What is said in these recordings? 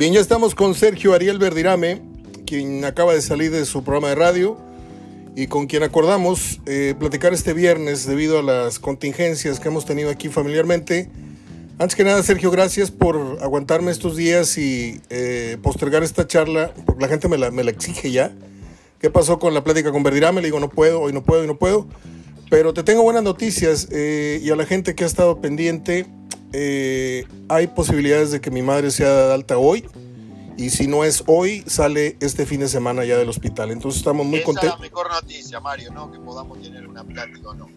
Bien, ya estamos con Sergio Ariel Verdirame, quien acaba de salir de su programa de radio y con quien acordamos eh, platicar este viernes debido a las contingencias que hemos tenido aquí familiarmente. Antes que nada, Sergio, gracias por aguantarme estos días y eh, postergar esta charla, porque la gente me la, me la exige ya. ¿Qué pasó con la plática con Verdirame? Le digo, no puedo, hoy no puedo, hoy no puedo. Pero te tengo buenas noticias eh, y a la gente que ha estado pendiente, eh, hay posibilidades de que mi madre sea de alta hoy. Y si no es hoy, sale este fin de semana ya del hospital. Entonces estamos muy contentos. Esa es la mejor noticia, Mario, ¿no? Que podamos tener una plática o no.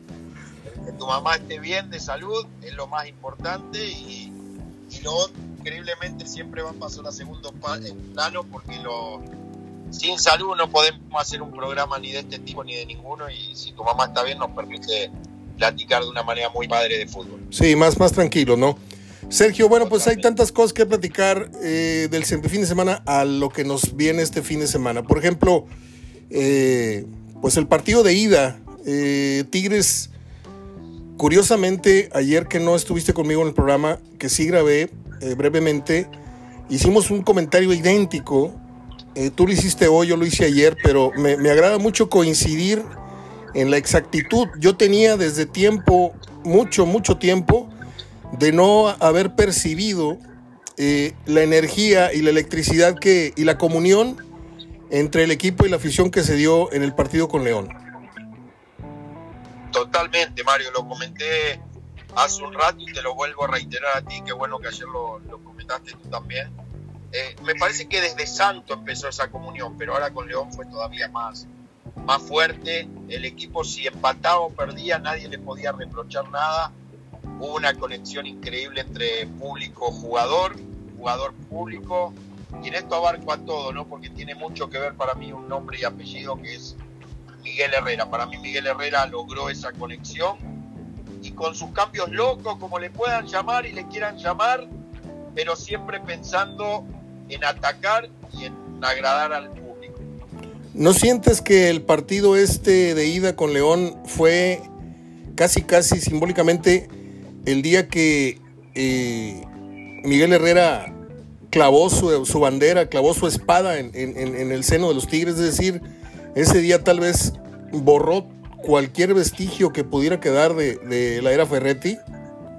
Que tu mamá esté bien de salud es lo más importante y, y lo increíblemente, siempre va a pasar a segundo plano porque lo, sin salud no podemos hacer un programa ni de este tipo ni de ninguno y si tu mamá está bien nos permite platicar de una manera muy padre de fútbol. Sí, más, más tranquilo, ¿no? Sergio, bueno, pues hay tantas cosas que platicar eh, del fin de semana a lo que nos viene este fin de semana. Por ejemplo, eh, pues el partido de ida, eh, Tigres, curiosamente, ayer que no estuviste conmigo en el programa, que sí grabé eh, brevemente, hicimos un comentario idéntico. Eh, tú lo hiciste hoy, yo lo hice ayer, pero me, me agrada mucho coincidir en la exactitud. Yo tenía desde tiempo, mucho, mucho tiempo, de no haber percibido eh, la energía y la electricidad que, y la comunión entre el equipo y la afición que se dio en el partido con León. Totalmente, Mario, lo comenté hace un rato y te lo vuelvo a reiterar a ti, qué bueno que ayer lo, lo comentaste tú también. Eh, me parece que desde Santo empezó esa comunión, pero ahora con León fue todavía más, más fuerte. El equipo si empataba o perdía, nadie le podía reprochar nada. Hubo una conexión increíble entre público-jugador, jugador-público. Y en esto abarco a todo, ¿no? Porque tiene mucho que ver para mí un nombre y apellido que es Miguel Herrera. Para mí Miguel Herrera logró esa conexión y con sus cambios locos, como le puedan llamar y le quieran llamar, pero siempre pensando en atacar y en agradar al. ¿No sientes que el partido este de ida con León fue casi, casi simbólicamente el día que eh, Miguel Herrera clavó su, su, bandera, clavó su espada en, en, el seno de los Tigres? Es decir, ese día tal vez borró cualquier vestigio que pudiera quedar de, la era Ferretti.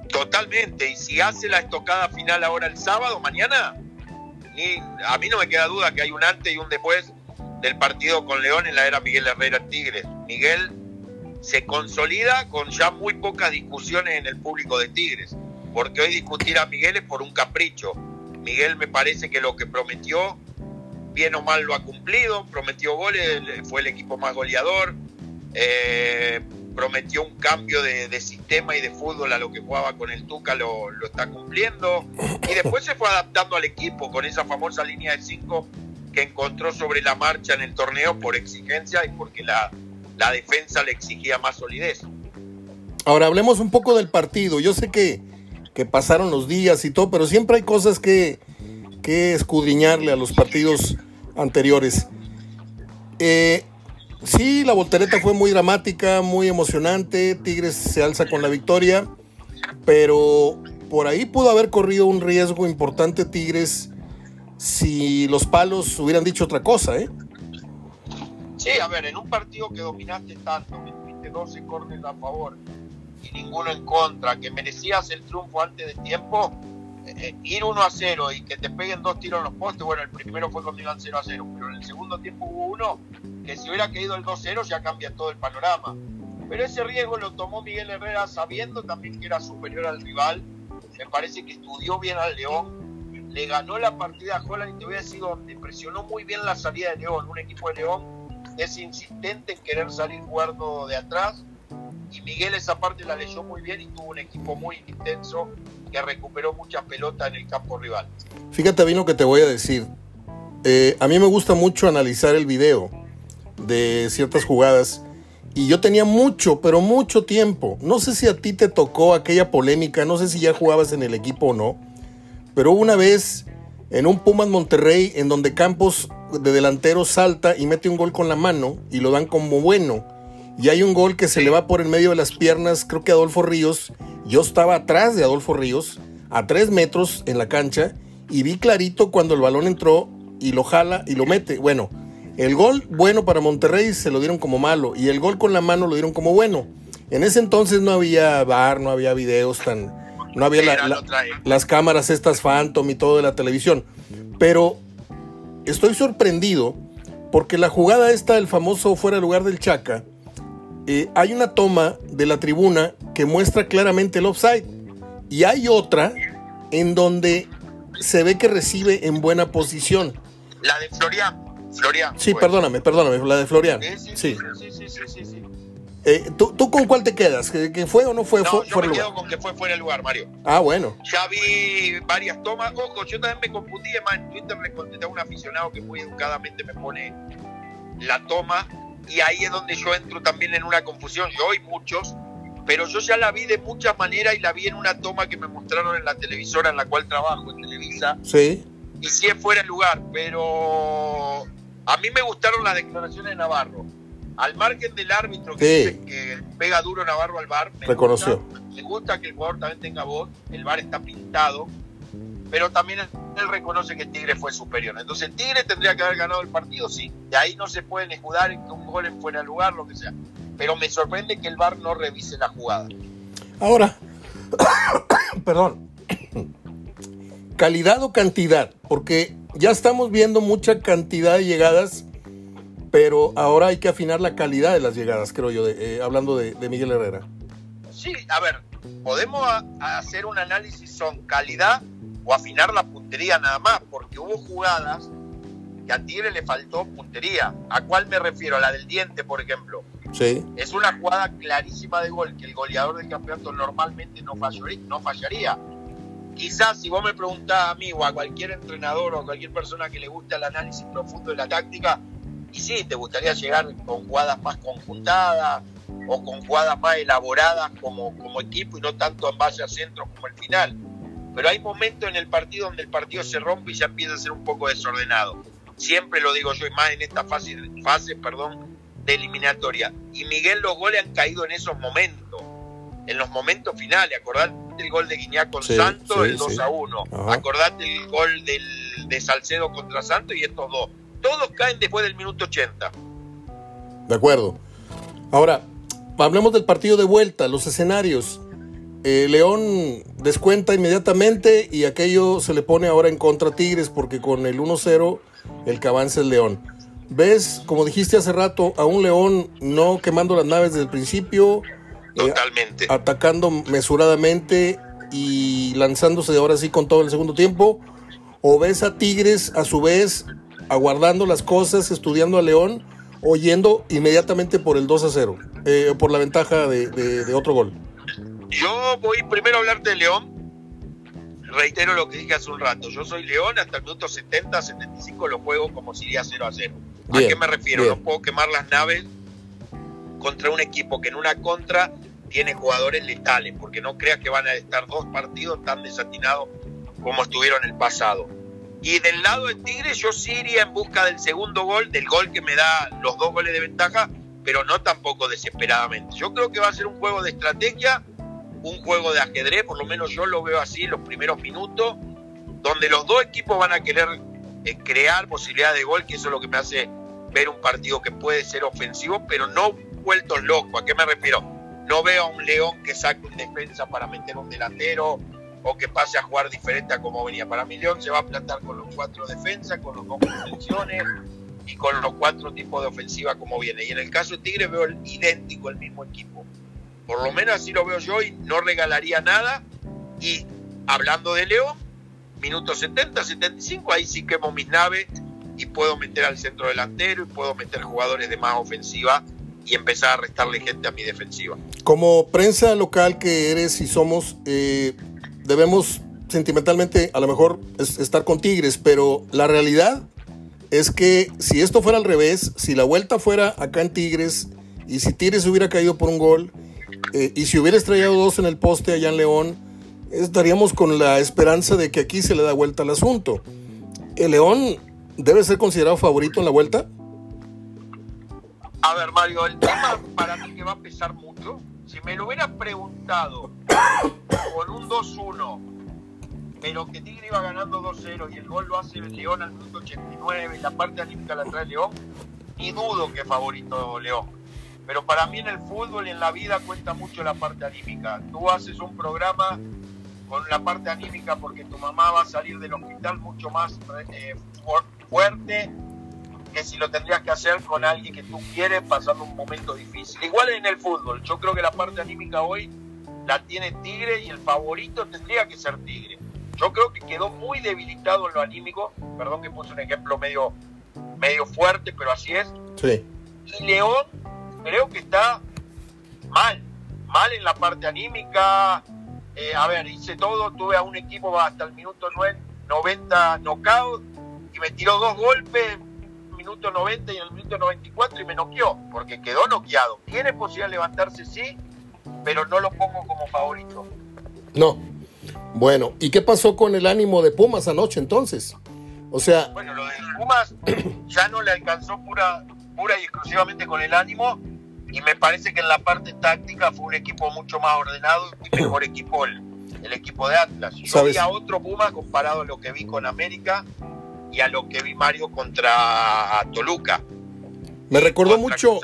Totalmente, y si hace la estocada final ahora el sábado, mañana, a mí no me queda duda que hay un antes y un después del partido con León en la era Miguel Herrera Tigres. Miguel se consolida con ya muy pocas discusiones en el público de Tigres, porque hoy discutir a Miguel es por un capricho. Miguel me parece que lo que prometió, bien o mal lo ha cumplido, prometió goles, fue el equipo más goleador, eh, prometió un cambio de, sistema y de fútbol a lo que jugaba con el Tuca, lo, lo, está cumpliendo. Y después se fue adaptando al equipo con esa famosa línea de 5 que encontró sobre la marcha en el torneo por exigencia y porque la, la defensa le exigía más solidez. Ahora hablemos un poco del partido. Yo sé que, que pasaron los días y todo, pero siempre hay cosas que, que escudriñarle a los partidos anteriores. Eh, Sí, la voltereta fue muy dramática, muy emocionante. Tigres se alza con la victoria, pero por ahí pudo haber corrido un riesgo importante Tigres si los palos hubieran dicho otra cosa, ¿eh? Sí, a ver, en un partido que dominaste tanto, que tuviste 12 corners a favor y ninguno en contra, que merecías el triunfo antes de tiempo, eh, ir 1 a 0 y que te peguen dos tiros en los postes, bueno, el primero fue cuando iban 0 a 0, pero en el segundo tiempo hubo uno que si hubiera caído el 2-0 ya cambia todo el panorama. Pero ese riesgo lo tomó Miguel Herrera sabiendo también que era superior al rival. Me parece que estudió bien al León. Le ganó la partida a Holland y te voy a decir presionó muy bien la salida de León. Un equipo de León es insistente en querer salir jugando de atrás. Y Miguel esa parte la leyó muy bien y tuvo un equipo muy intenso que recuperó mucha pelota en el campo rival. Fíjate bien lo que te voy a decir. Eh, a mí me gusta mucho analizar el video de ciertas jugadas. Y yo tenía mucho, pero mucho tiempo. No sé si a ti te tocó aquella polémica, no sé si ya jugabas en el equipo o no. Pero una vez en un Pumas Monterrey en donde Campos de delantero salta y mete un gol con la mano y lo dan como bueno. Y hay un gol que se le va por en medio de las piernas, creo que Adolfo Ríos. Yo estaba atrás de Adolfo Ríos, a tres metros en la cancha, y vi clarito cuando el balón entró y lo jala y lo mete. Bueno, el gol bueno para Monterrey se lo dieron como malo y el gol con la mano lo dieron como bueno. En ese entonces no había bar, no había videos tan... No había las cámaras estas Phantom y todo de la televisión. Pero estoy sorprendido porque la jugada esta del famoso fuera de lugar del Chaca, eh, hay una toma de la tribuna que muestra claramente el offside. Y hay otra en donde se ve que recibe en buena posición. La de Florian. Florian. Sí, perdóname, perdóname, la de Florian. Sí, sí, sí, sí, sí, eh, ¿tú, con cuál te quedas? ¿Que, fue o no fue? No, yo me quedo con que fue fuera de lugar, Mario. Ah, bueno. Ya vi varias tomas. Ojo, yo también me confundí. Además, en Twitter le contesté a un aficionado que muy educadamente me pone la toma. Y ahí es donde yo entro también en una confusión. Yo y muchos. Pero yo ya la vi de muchas maneras y la vi en una toma que me mostraron en la televisora en la cual trabajo, en Televisa. Sí. Y sí es fuera de lugar, pero a mí me gustaron las declaraciones de Navarro. Al margen del árbitro que, que pega duro Navarro al bar, me reconoció. me gusta que el jugador también tenga voz, el bar está pintado, pero también él reconoce que Tigre fue superior. Entonces Tigre tendría que haber ganado el partido, sí. De ahí no se pueden escudar en que un gol en fuera de lugar, lo que sea. Pero me sorprende que el bar no revise la jugada. Ahora, perdón, calidad o cantidad, porque ya estamos viendo mucha cantidad de llegadas, pero ahora hay que afinar la calidad de las llegadas, creo yo, eh, hablando de, Miguel Herrera. Sí, a ver, podemos hacer un análisis son calidad o afinar la puntería nada más, porque hubo jugadas que a Tigre le faltó puntería. ¿A cuál me refiero? A la del diente, por ejemplo. Sí. Es una jugada clarísima de gol que el goleador del campeonato normalmente no fallaría. No fallaría quizás si vos me preguntás a mí o a cualquier entrenador o a cualquier persona que le guste el análisis profundo de la táctica, y sí, te gustaría llegar con jugadas más conjuntadas o con jugadas más elaboradas como, como equipo y no tanto en base a centros como el final. Pero hay momentos en el partido donde el partido se rompe y ya empieza a ser un poco desordenado. Siempre lo digo yo, y más en esta fase, fase perdón, de eliminatoria. Y Miguel, los goles han caído en esos momentos, en los momentos finales. Acordate el gol de Guiñac con Santos, el 2 a 1. Acordate el gol del, de Salcedo contra Santos y estos dos. Todos caen después del minuto 80. De acuerdo. Ahora, hablemos del partido de vuelta, los escenarios. Eh, León descuenta inmediatamente y aquello se le pone ahora en contra a Tigres porque con el 1-0 el que avanza es León. ¿Ves, como dijiste hace rato, a un León no quemando las naves desde el principio, Totalmente. atacando mesuradamente y lanzándose de ahora sí con todo el segundo tiempo. O ves a Tigres a su vez aguardando las cosas, estudiando a León o yendo inmediatamente por el 2 a 0, eh, por la ventaja de, otro gol. Yo voy primero a hablarte de León. Reitero lo que dije hace un rato. Yo soy León, hasta el minuto 70, 75 lo juego como si iría 0 a 0. ¿A qué me refiero? No puedo quemar las naves contra un equipo que en una contra tiene jugadores letales, porque no creas que van a estar dos partidos tan desatinados como estuvieron en el pasado. Y del lado de Tigre yo sí iría en busca del segundo gol, del gol que me da los dos goles de ventaja, pero no tampoco desesperadamente. Yo creo que va a ser un juego de estrategia, un juego de ajedrez, por lo menos yo lo veo así en los primeros minutos, donde los dos equipos van a querer eh, crear posibilidades de gol, que eso es lo que me hace ver un partido que puede ser ofensivo, pero no vueltos locos. ¿A qué me refiero? No veo a un León que saque un defensa para meter un delantero o que pase a jugar diferente a como venía. Para mí León se va a plantar con los cuatro defensas, con los dos selecciones y con los cuatro tipos de ofensiva como viene. Y en el caso de Tigre veo el, idéntico el mismo equipo. Por lo menos así lo veo yo y no regalaría nada. Y hablando de León, minutos 70, 75, ahí sí quemo mis naves y puedo meter al centro delantero y puedo meter jugadores de más ofensiva y empezar a restarle gente a mi defensiva. Como prensa local que eres y somos, eh, debemos sentimentalmente a lo mejor estar con Tigres, pero la realidad es que si esto fuera al revés, si la vuelta fuera acá en Tigres y si Tigres hubiera caído por un gol eh, y si hubiera estrellado dos en el poste allá en León, estaríamos con la esperanza de que aquí se le da vuelta al asunto. ¿El León debe ser considerado favorito en la vuelta? A ver, Mario, el tema para mí que va a pesar mucho. Si me lo hubieras preguntado con un 2-1 pero que Tigre iba ganando 2-0 y el gol lo hace León al minuto 89 y la parte anímica la trae León, y dudo que favorito León. Pero para mí en el fútbol y en la vida cuenta mucho la parte anímica. Tú haces un programa con la parte anímica porque tu mamá va a salir del hospital mucho más eh, fuerte que si lo tendrías que hacer con alguien que tú quieres pasando un momento difícil. Igual en el fútbol, yo creo que la parte anímica hoy la tiene Tigre y el favorito tendría que ser Tigre. Yo creo que quedó muy debilitado en lo anímico, perdón que puse un ejemplo medio, medio fuerte, pero así es. Sí. Y León creo que está mal, mal en la parte anímica. Eh, a ver, hice todo, tuve a un equipo hasta el minuto 90 knockout y me tiró dos golpes, minuto 90 y en el minuto 94 y me noqueó, porque quedó noqueado. Tiene posibilidad de levantarse, sí, pero no lo pongo como favorito. No. Bueno, ¿y qué pasó con el ánimo de Pumas anoche entonces? O sea... Bueno, lo de Pumas ya no le alcanzó pura, pura y exclusivamente con el ánimo y me parece que en la parte táctica fue un equipo mucho más ordenado y mejor equipo el, equipo de Atlas. Yo ¿Sabes? vi a otro Puma comparado a lo que vi con América y a lo que vi Mario contra Toluca. Me recordó mucho,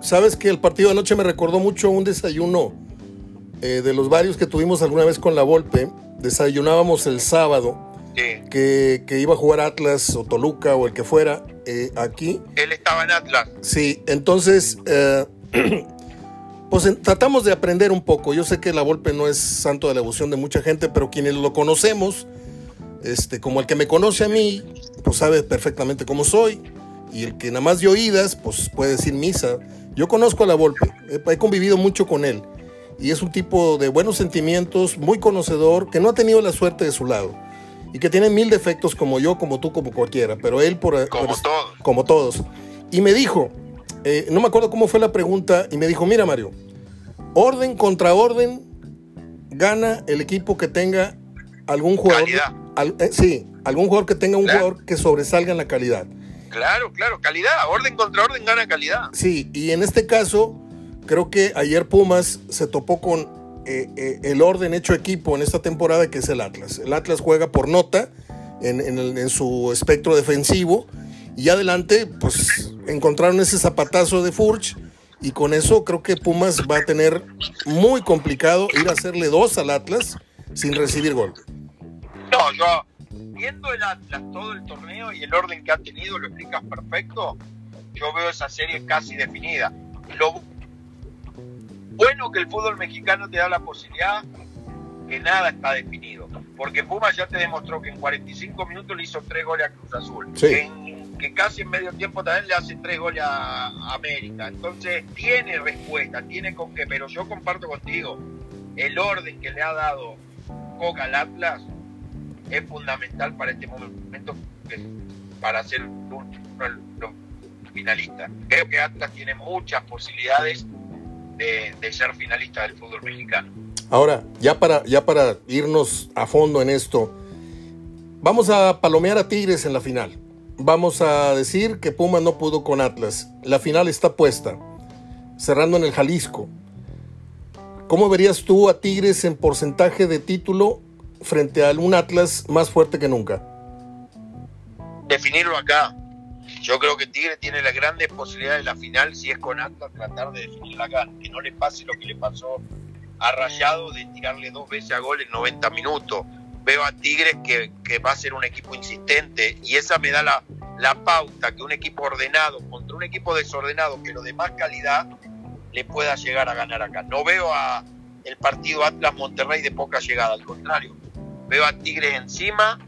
sabes que el partido de anoche me recordó mucho un desayuno eh, de los varios que tuvimos alguna vez con la Volpe. Desayunábamos el sábado que, iba a jugar Atlas o Toluca o el que fuera eh, aquí. Él estaba en Atlas. Sí, entonces eh, pues tratamos de aprender un poco. Yo sé que la Volpe no es santo de la devoción de mucha gente, pero quienes lo conocemos, este, como el que me conoce a mí, pues sabe perfectamente cómo soy. Y el que nada más de oídas, pues puede decir misa. Yo conozco a la Volpe, he, convivido mucho con él. Y es un tipo de buenos sentimientos, muy conocedor, que no ha tenido la suerte de su lado. Y que tiene mil defectos como yo, como tú, como cualquiera. Pero él por... Como todos. Como todos. Y me dijo, eh, no me acuerdo cómo fue la pregunta, y me dijo, mira Mario, orden contra orden gana el equipo que tenga algún jugador... Eh, sí, algún jugador que tenga un jugador que sobresalga en la calidad. Claro, claro, calidad, orden contra orden gana calidad. Sí, y en este caso, creo que ayer Pumas se topó con eh, eh, el orden hecho equipo en esta temporada que es el Atlas. El Atlas juega por nota en, su espectro defensivo y adelante, pues encontraron ese zapatazo de Furch y con eso creo que Pumas va a tener muy complicado ir a hacerle dos al Atlas sin recibir gol. No, yo viendo el Atlas todo el torneo y el orden que ha tenido, lo explicas perfecto, yo veo esa serie casi definida. Lo bueno que el fútbol mexicano te da la posibilidad que nada está definido, porque Pumas ya te demostró que en 45 minutos le hizo tres goles a Cruz Azul, que casi en medio tiempo también le hace tres goles a América, entonces tiene respuesta, tiene con qué, pero yo comparto contigo, el orden que le ha dado Coca al Atlas es fundamental para este momento para ser un finalista. Creo que Atlas tiene muchas posibilidades de, ser finalista del fútbol mexicano. Ahora, ya para, ya para irnos a fondo en esto, vamos a palomear a Tigres en la final. Vamos a decir que Puma no pudo con Atlas. La final está puesta, cerrando en el Jalisco. ¿Cómo verías tú a Tigres en porcentaje de título frente a un Atlas más fuerte que nunca? Definirlo acá. Yo creo que Tigre tiene las grandes posibilidades de la final, si es con Atlas, tratar de definirla acá. Que no le pase lo que le pasó a Rayado de tirarle dos veces a gol en 90 minutos. Veo a Tigres que, que va a ser un equipo insistente y esa me da la, la pauta que un equipo ordenado contra un equipo desordenado, pero de más calidad, le pueda llegar a ganar acá. No veo a el partido Atlas Monterrey de poca llegada, al contrario veo a Tigres encima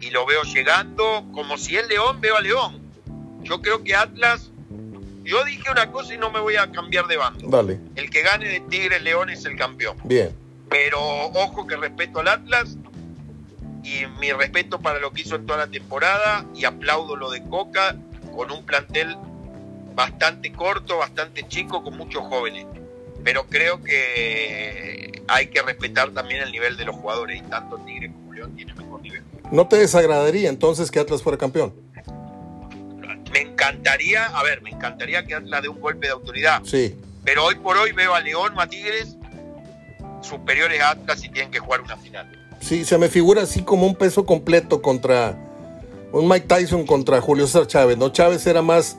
y lo veo llegando como si es León, veo a León. Yo creo que Atlas, yo dije una cosa y no me voy a cambiar de bando. Dale. El que gane de Tigres León es el campeón. Bien. Pero ojo que respeto al Atlas y mi respeto para lo que hizo en toda la temporada y aplaudo lo de Coca con un plantel bastante corto, bastante chico, con muchos jóvenes pero creo que hay que respetar también el nivel de los jugadores y tanto Tigre como León tienen mejor nivel. ¿No te desagradaría entonces que Atlas fuera campeón? Me encantaría, a ver, me encantaría que Atlas dé un golpe de autoridad. Sí. Pero hoy por hoy veo a León o a Tigres superiores a Atlas y tienen que jugar una final. Sí, se me figura así como un peso completo contra un Mike Tyson contra Julio César Chávez, ¿no? Chávez era más,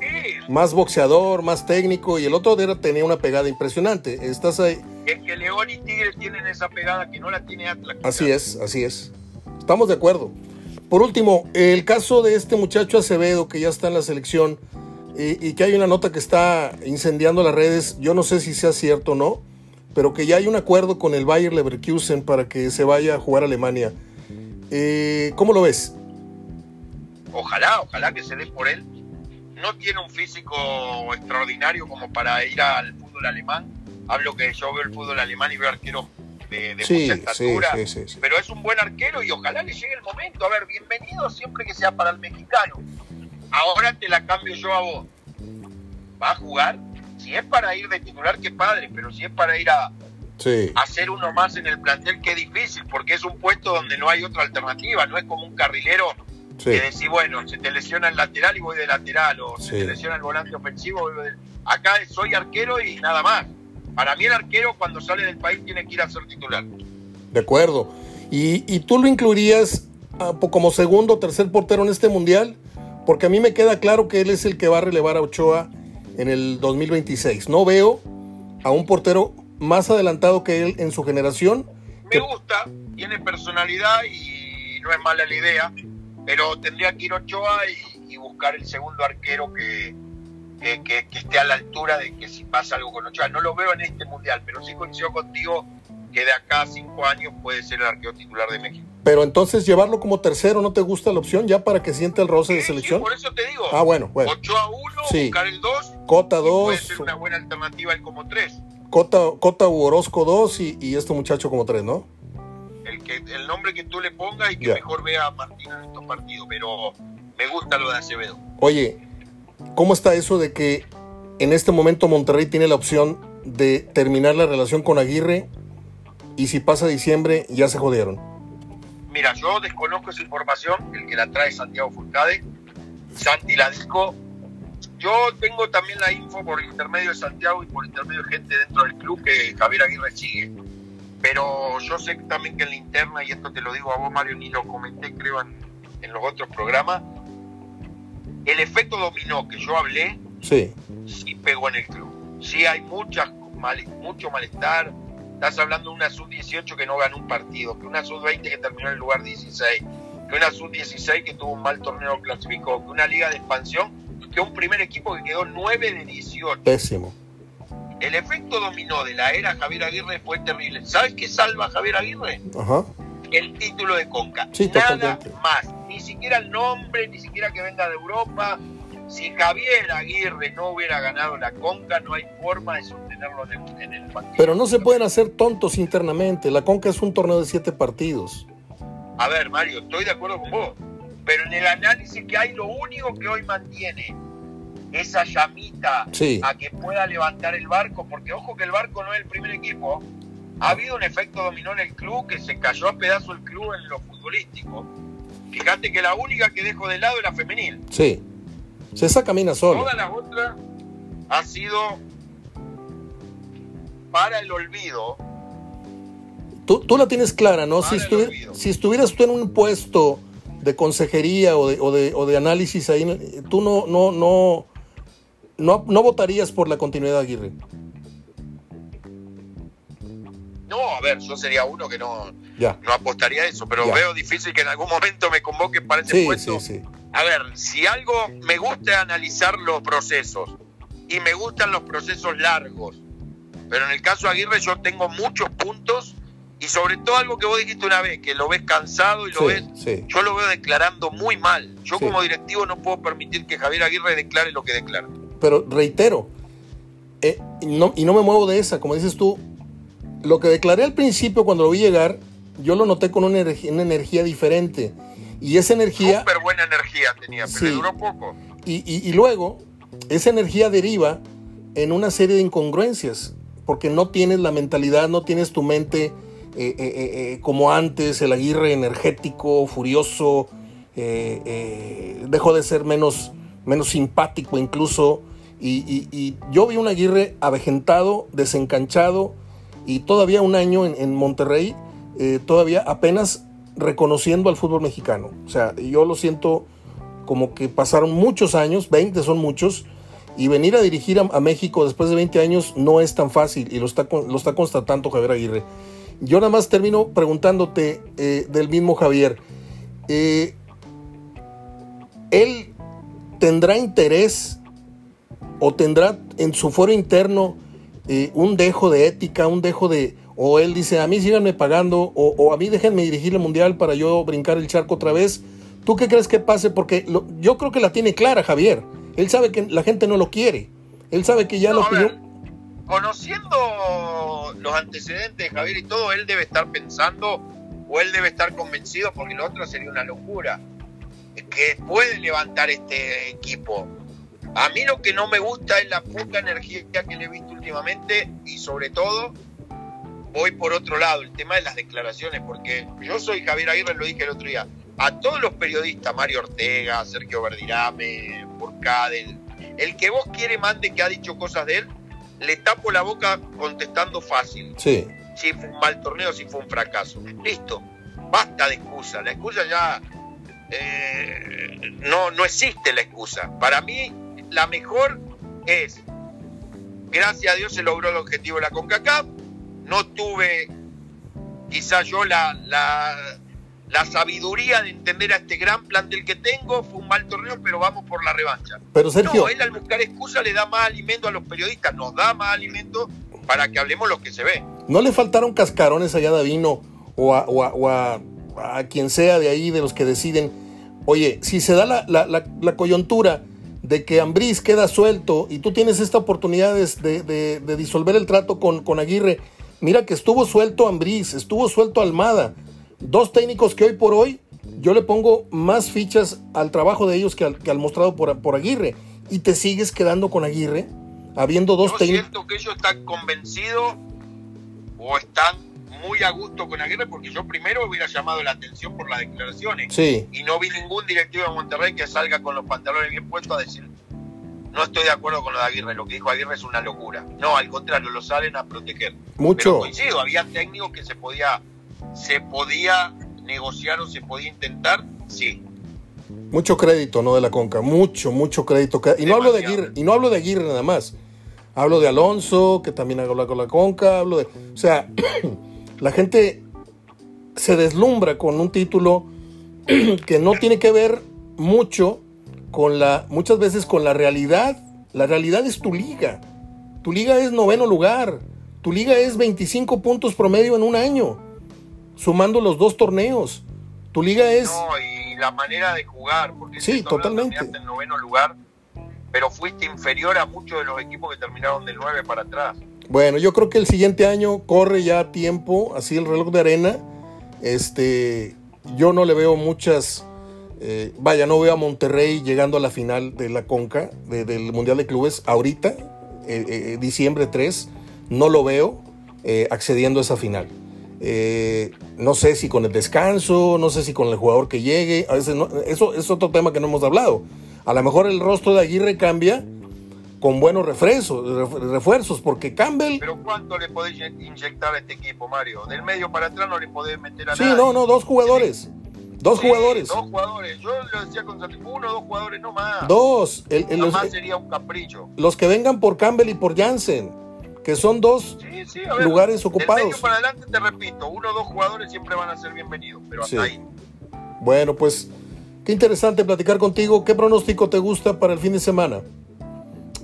más boxeador, más técnico y el otro era, tenía una pegada impresionante. Estás ahí. Es que León y Tigre tienen esa pegada que no la tiene Atlas. Así es, así es. Estamos de acuerdo. Por último, el caso de este muchacho Acevedo que ya está en la selección y, y que hay una nota que está incendiando las redes, yo no sé si sea cierto o no, pero que ya hay un acuerdo con el Bayer Leverkusen para que se vaya a jugar a Alemania. Eh, ¿Cómo lo ves? Ojalá, ojalá que se dé por él. No tiene un físico extraordinario como para ir al fútbol alemán. Hablo que yo veo el fútbol alemán y veo arqueros de, de Sí, mucha estatura, sí, sí, sí. pero es un buen arquero y ojalá le llegue el momento. A ver, bienvenido siempre que sea para el mexicano. Ahora te la cambio yo a vos. ¿Va a jugar? Si es para ir de titular, qué padre, pero si es para ir a, hacer uno más en el plantel, qué difícil, porque es un puesto donde no hay otra alternativa, no es como un carrilero sí. que decís, bueno, se te lesiona el lateral y voy de lateral, o se te lesiona el volante ofensivo, voy de- acá soy arquero y nada más. Para mí el arquero cuando sale del país tiene que ir a ser titular. De acuerdo. ¿Y, y tú lo incluirías ah, como segundo o tercer portero en este mundial? Porque a mí me queda claro que él es el que va a relevar a Ochoa en el 2026. No veo a un portero más adelantado que él en su generación. Me gusta, tiene personalidad y no es mala la idea, pero tendría que ir Ochoa y, y buscar el segundo arquero que, que, que- que esté a la altura de que si pasa algo con Ochoa. No lo veo en este mundial, pero sí coincido contigo que de acá a cinco años puede ser el arquero titular de México. Pero entonces llevarlo como tercero, ¿no te gusta la opción ya para que siente el roce de Sí, sí, selección? por eso te digo. Ah, bueno, bueno. Ochoa 1, Sí. buscar el 2. Cota Puede 2, ser una buena alternativa el como 3. Cota, Cota u Orozco 2 y, y este muchacho como 3, ¿no? El, que, el nombre que tú le pongas y que Ya. mejor vea a Martín en estos partidos. Pero me gusta lo de Acevedo. Oye, ¿cómo está eso de que en este momento Monterrey tiene la opción de terminar la relación con Aguirre y si pasa diciembre ya se jodieron? Mira, yo desconozco esa información, el que la trae Santiago Furcade, Santi la dijo. Yo tengo también la info por intermedio de Santiago y por intermedio de gente dentro del club que Javier Aguirre sigue. Pero yo sé también que en la interna, y esto te lo digo a vos, Mario, ni lo comenté, creo, en, en los otros programas, el efecto dominó que yo hablé Sí, sí pegó en el club. Sí hay muchas, mal- mucho malestar. Estás hablando de una sub-18 que no ganó un partido, que una sub-20 que terminó en el lugar 16, que una sub-16 que tuvo un mal torneo clasificó, que una liga de expansión, que un primer equipo que quedó 9 de 18. pésimo. El efecto dominó de la era Javier Aguirre fue terrible. ¿Sabes qué salva a Javier Aguirre? Ajá. el título de Conca. Sí, Nada totalmente. más. Ni siquiera el nombre, ni siquiera que venga de Europa. Si Javier Aguirre no hubiera ganado la Conca, no hay forma de sostenerlo en el, en el partido. Pero no se pueden hacer tontos internamente. La Conca es un torneo de siete partidos. A ver, Mario, estoy de acuerdo con vos. Pero en el análisis que hay, lo único que hoy mantiene esa llamita Sí. a que pueda levantar el barco, porque ojo que el barco no es el primer equipo. Ha habido un efecto dominó en el club que se cayó a pedazo el club en lo futbolístico. Fíjate que la única que dejo de lado es la femenil. Sí. Esa camina sola. Todas las otras ha sido para el olvido. Tú, tú la tienes clara, ¿no? Si, estuvi- estuvieras tú en un puesto de consejería o de, o de, o de análisis ahí, tú no, no, no, no, no votarías por la continuidad de Aguirre. No, a ver, yo sería uno que no, Ya. no apostaría a eso, pero Ya. veo difícil que en algún momento me convoquen para ese Sí, puesto. sí, sí. A ver, si algo me gusta analizar los procesos y me gustan los procesos largos, pero en el caso de Aguirre yo tengo muchos puntos y sobre todo algo que vos dijiste una vez, que lo ves cansado y lo ves, sí. yo lo veo declarando muy mal. Yo como directivo no puedo permitir que Javier Aguirre declare lo que declara. Pero reitero, eh, y, no, y no me muevo de esa, como dices tú, lo que declaré al principio cuando lo vi llegar, yo lo noté con una, energía- una energía diferente. Y esa energía, Súper buena energía tenía, pero Sí. le duró poco. y, y- y luego, esa energía deriva en una serie de incongruencias, porque no tienes la mentalidad, no tienes tu mente eh, eh, como antes, el Aguirre energético, furioso, dejó de ser menos, menos simpático incluso, y, yo vi un Aguirre avejentado, desencanchado, y todavía un año en, en Monterrey eh, todavía apenas reconociendo al fútbol mexicano. O sea, yo lo siento como que pasaron muchos años, 20 son muchos, y venir a dirigir a, México después de 20 años no es tan fácil y lo está, lo está constatando Javier Aguirre. Yo nada más termino preguntándote eh, del mismo Javier. Eh, ¿Él tendrá interés o tendrá en su foro interno eh, un dejo de ética, un dejo de... O él dice, a mí síganme pagando, o, a mí déjenme dirigir el mundial para yo brincar el charco otra vez. ¿Tú qué crees que pase? Porque yo creo que la tiene clara Javier. Él sabe que la gente no lo quiere. Él sabe que ya lo pidió. Conociendo los antecedentes de Javier y todo, él debe estar pensando o él debe estar convencido, porque lo otro sería una locura, que puede levantar este equipo. A mí lo que no me gusta es la poca energía que le he visto últimamente y sobre todo voy por otro lado, el tema de las declaraciones, porque yo soy Javier Aguirre, lo dije el otro día, a todos los periodistas, Mario Ortega, Sergio Verdirame, Burcade, el que vos quiere mande que ha dicho cosas de él, le tapo la boca contestando fácil. Sí. Si fue un mal torneo, si fue un fracaso. Listo. Basta de excusa. La excusa ya eh, no, no existe la excusa. Para mí, la mejor es, gracias a Dios se logró el objetivo de la CONCACAF. No tuve, quizás yo, la, la, la sabiduría de entender a este gran plantel que tengo. Fue un mal torneo, pero vamos por la revancha. Pero Sergio. No, él al buscar excusa le da más alimento a los periodistas, nos da más alimento para que hablemos lo que se ve. ¿No le faltaron cascarones allá a Davino o a, o a, quien sea de ahí, de los que deciden? Oye, si se da la, la, la, coyuntura de que Ambriz queda suelto y tú tienes esta oportunidad de, de, de disolver el trato con, con Aguirre, mira que estuvo suelto Ambriz, estuvo suelto Almada dos técnicos que hoy por hoy yo le pongo más fichas al trabajo de ellos que al, que al mostrado por, por, Aguirre. Y te sigues quedando con Aguirre, habiendo dos técnicos. siento que ellos están convencidos o están muy a gusto con Aguirre porque yo primero hubiera llamado la atención por las declaraciones. Sí. Y no vi ningún directivo de Monterrey que salga con los pantalones bien puestos a decir no estoy de acuerdo con lo de Aguirre, lo que dijo Aguirre es una locura. No, al contrario, lo salen a proteger. Mucho. Pero coincido, había técnicos que se podía ¿Se podía negociar o se podía intentar? Sí. Mucho crédito, ¿no? De la Conca, mucho, mucho crédito. Y no hablo de Aguirre, y no hablo de Aguirre nada más. Hablo de Alonso, que también habla con la Conca, hablo de. O sea, la gente se deslumbra con un título que no tiene que ver mucho con la. muchas veces con la realidad. La realidad es tu liga. Tu liga es noveno lugar. Tu liga es 25 puntos promedio en un año sumando los dos torneos. Tu liga es... No, y la manera de jugar, porque sí, totalmente. en noveno lugar, pero fuiste inferior a muchos de los equipos que terminaron del 9 para atrás. Bueno, yo creo que el siguiente año corre ya tiempo, así el reloj de arena. Este, yo no le veo muchas... Eh, vaya, no veo a Monterrey llegando a la final de la Conca, del Mundial de Clubes, ahorita, eh, eh, diciembre 3, no lo veo accediendo a esa final. No sé si con el descanso, no sé si con el jugador que llegue. A veces eso es otro tema que no hemos hablado. A lo mejor el rostro de Aguirre cambia con buenos refuerzos, refuerzos porque Campbell. Pero ¿cuánto le podéis inyectar a este equipo, Mario? Del medio para atrás no le podés meter a Sí, no, no, dos jugadores. Dos jugadores. Dos jugadores. Yo lo decía con uno o dos jugadores no más. Dos. El, más sería un capricho. Los que vengan por Campbell y por Jansen que son dos lugares ocupados. Medio para adelante te repito, uno o dos jugadores siempre van a ser bienvenidos, pero hasta ahí. Bueno, pues qué interesante platicar contigo. ¿Qué pronóstico te gusta para el fin de semana?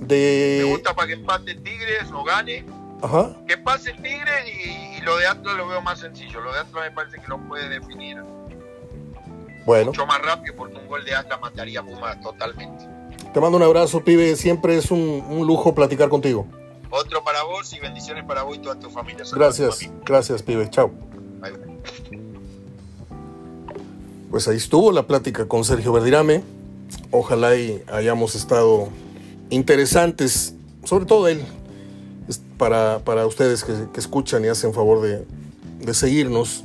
De... Me gusta para que empate Tigres o gane. Ajá. Que pase el Tigres y, lo de Atlas lo veo más sencillo. Lo de Atlas me parece que lo puede definir. Bueno. Mucho más rápido porque un gol de Atlas mataría a Pumas totalmente. Te mando un abrazo, pibe. Siempre es un lujo platicar contigo. Otro para vos y bendiciones para vos y toda tu familia. gracias, gracias, pibe. Chao. Pues ahí estuvo la plática con Sergio Verdirame. Ojalá y hayamos estado interesantes, sobre todo él, para, para ustedes que, escuchan y hacen favor de, de seguirnos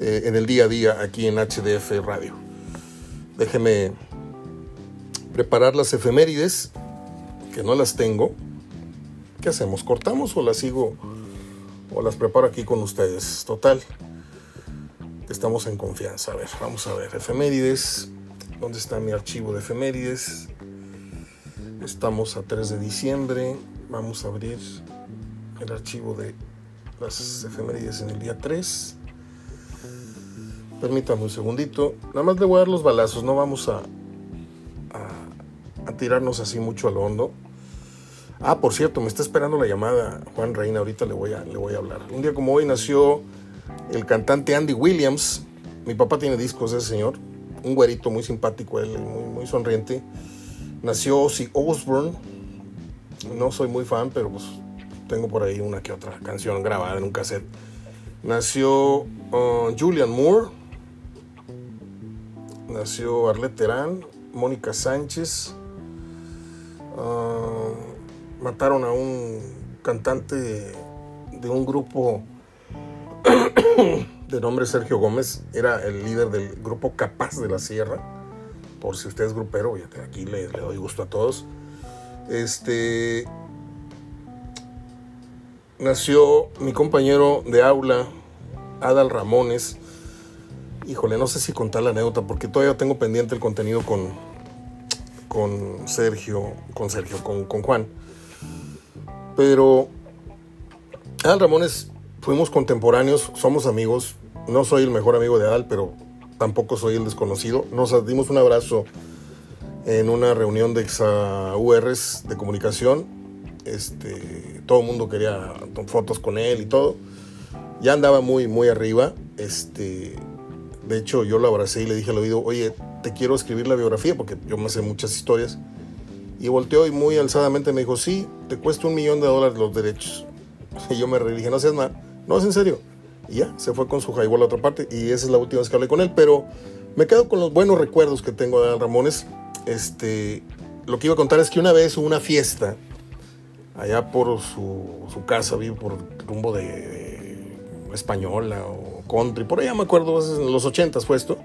eh, en el día a día aquí en HDF Radio. Déjeme preparar las efemérides, que no las tengo. ¿Qué hacemos? ¿Cortamos o las sigo o las preparo aquí con ustedes? Total. estamos en confianza. A ver, vamos a ver. Efemérides. ¿Dónde está mi archivo de efemérides? Estamos a 3 de diciembre. Vamos a abrir el archivo de las efemérides en el día 3. Permítame un segundito. Nada más le voy a dar los balazos. No vamos a, a, tirarnos así mucho al hondo. Ah, por cierto, me está esperando la llamada Juan Reina. Ahorita le voy a, le voy a hablar. Un día como hoy nació el cantante Andy Williams. Mi papá tiene discos de ese señor. Un güerito muy simpático, él, muy, muy sonriente. Nació Ozzy Osbourne. No soy muy fan, pero pues tengo por ahí una que otra canción grabada en un cassette. Nació uh, Julian Moore. Nació Arlette Terán, Mónica Sánchez. Uh, mataron a un cantante de un grupo de nombre Sergio Gómez. Era el líder del grupo Capaz de la Sierra. Por si usted es grupero, aquí le, le doy gusto a todos. Este nació mi compañero de aula, Adal Ramones. Híjole, no sé si contar la anécdota porque todavía tengo pendiente el contenido con, con Sergio, con Sergio, con, con Juan. Pero Adal Ramones fuimos contemporáneos, somos amigos. No soy el mejor amigo de Adal, pero tampoco soy el desconocido. Nos dimos un abrazo en una reunión de exa URs de comunicación. Este, todo el mundo quería fotos con él y todo. Ya andaba muy, muy arriba. Este, de hecho, yo lo abracé y le dije al oído, oye, te quiero escribir la biografía porque yo me sé muchas historias. Y volteó y muy alzadamente me dijo, sí, te cuesta un millón de dólares los derechos. Y yo me reí, dije, no seas mal, no es en serio. Y ya, se fue con su highball a otra parte y esa es la última vez que hablé con él, pero me quedo con los buenos recuerdos que tengo de Ramones. Este, lo que iba a contar es que una vez hubo una fiesta allá por su, casa, vivo por rumbo de, española o country, por allá me acuerdo, en los ochentas fue esto.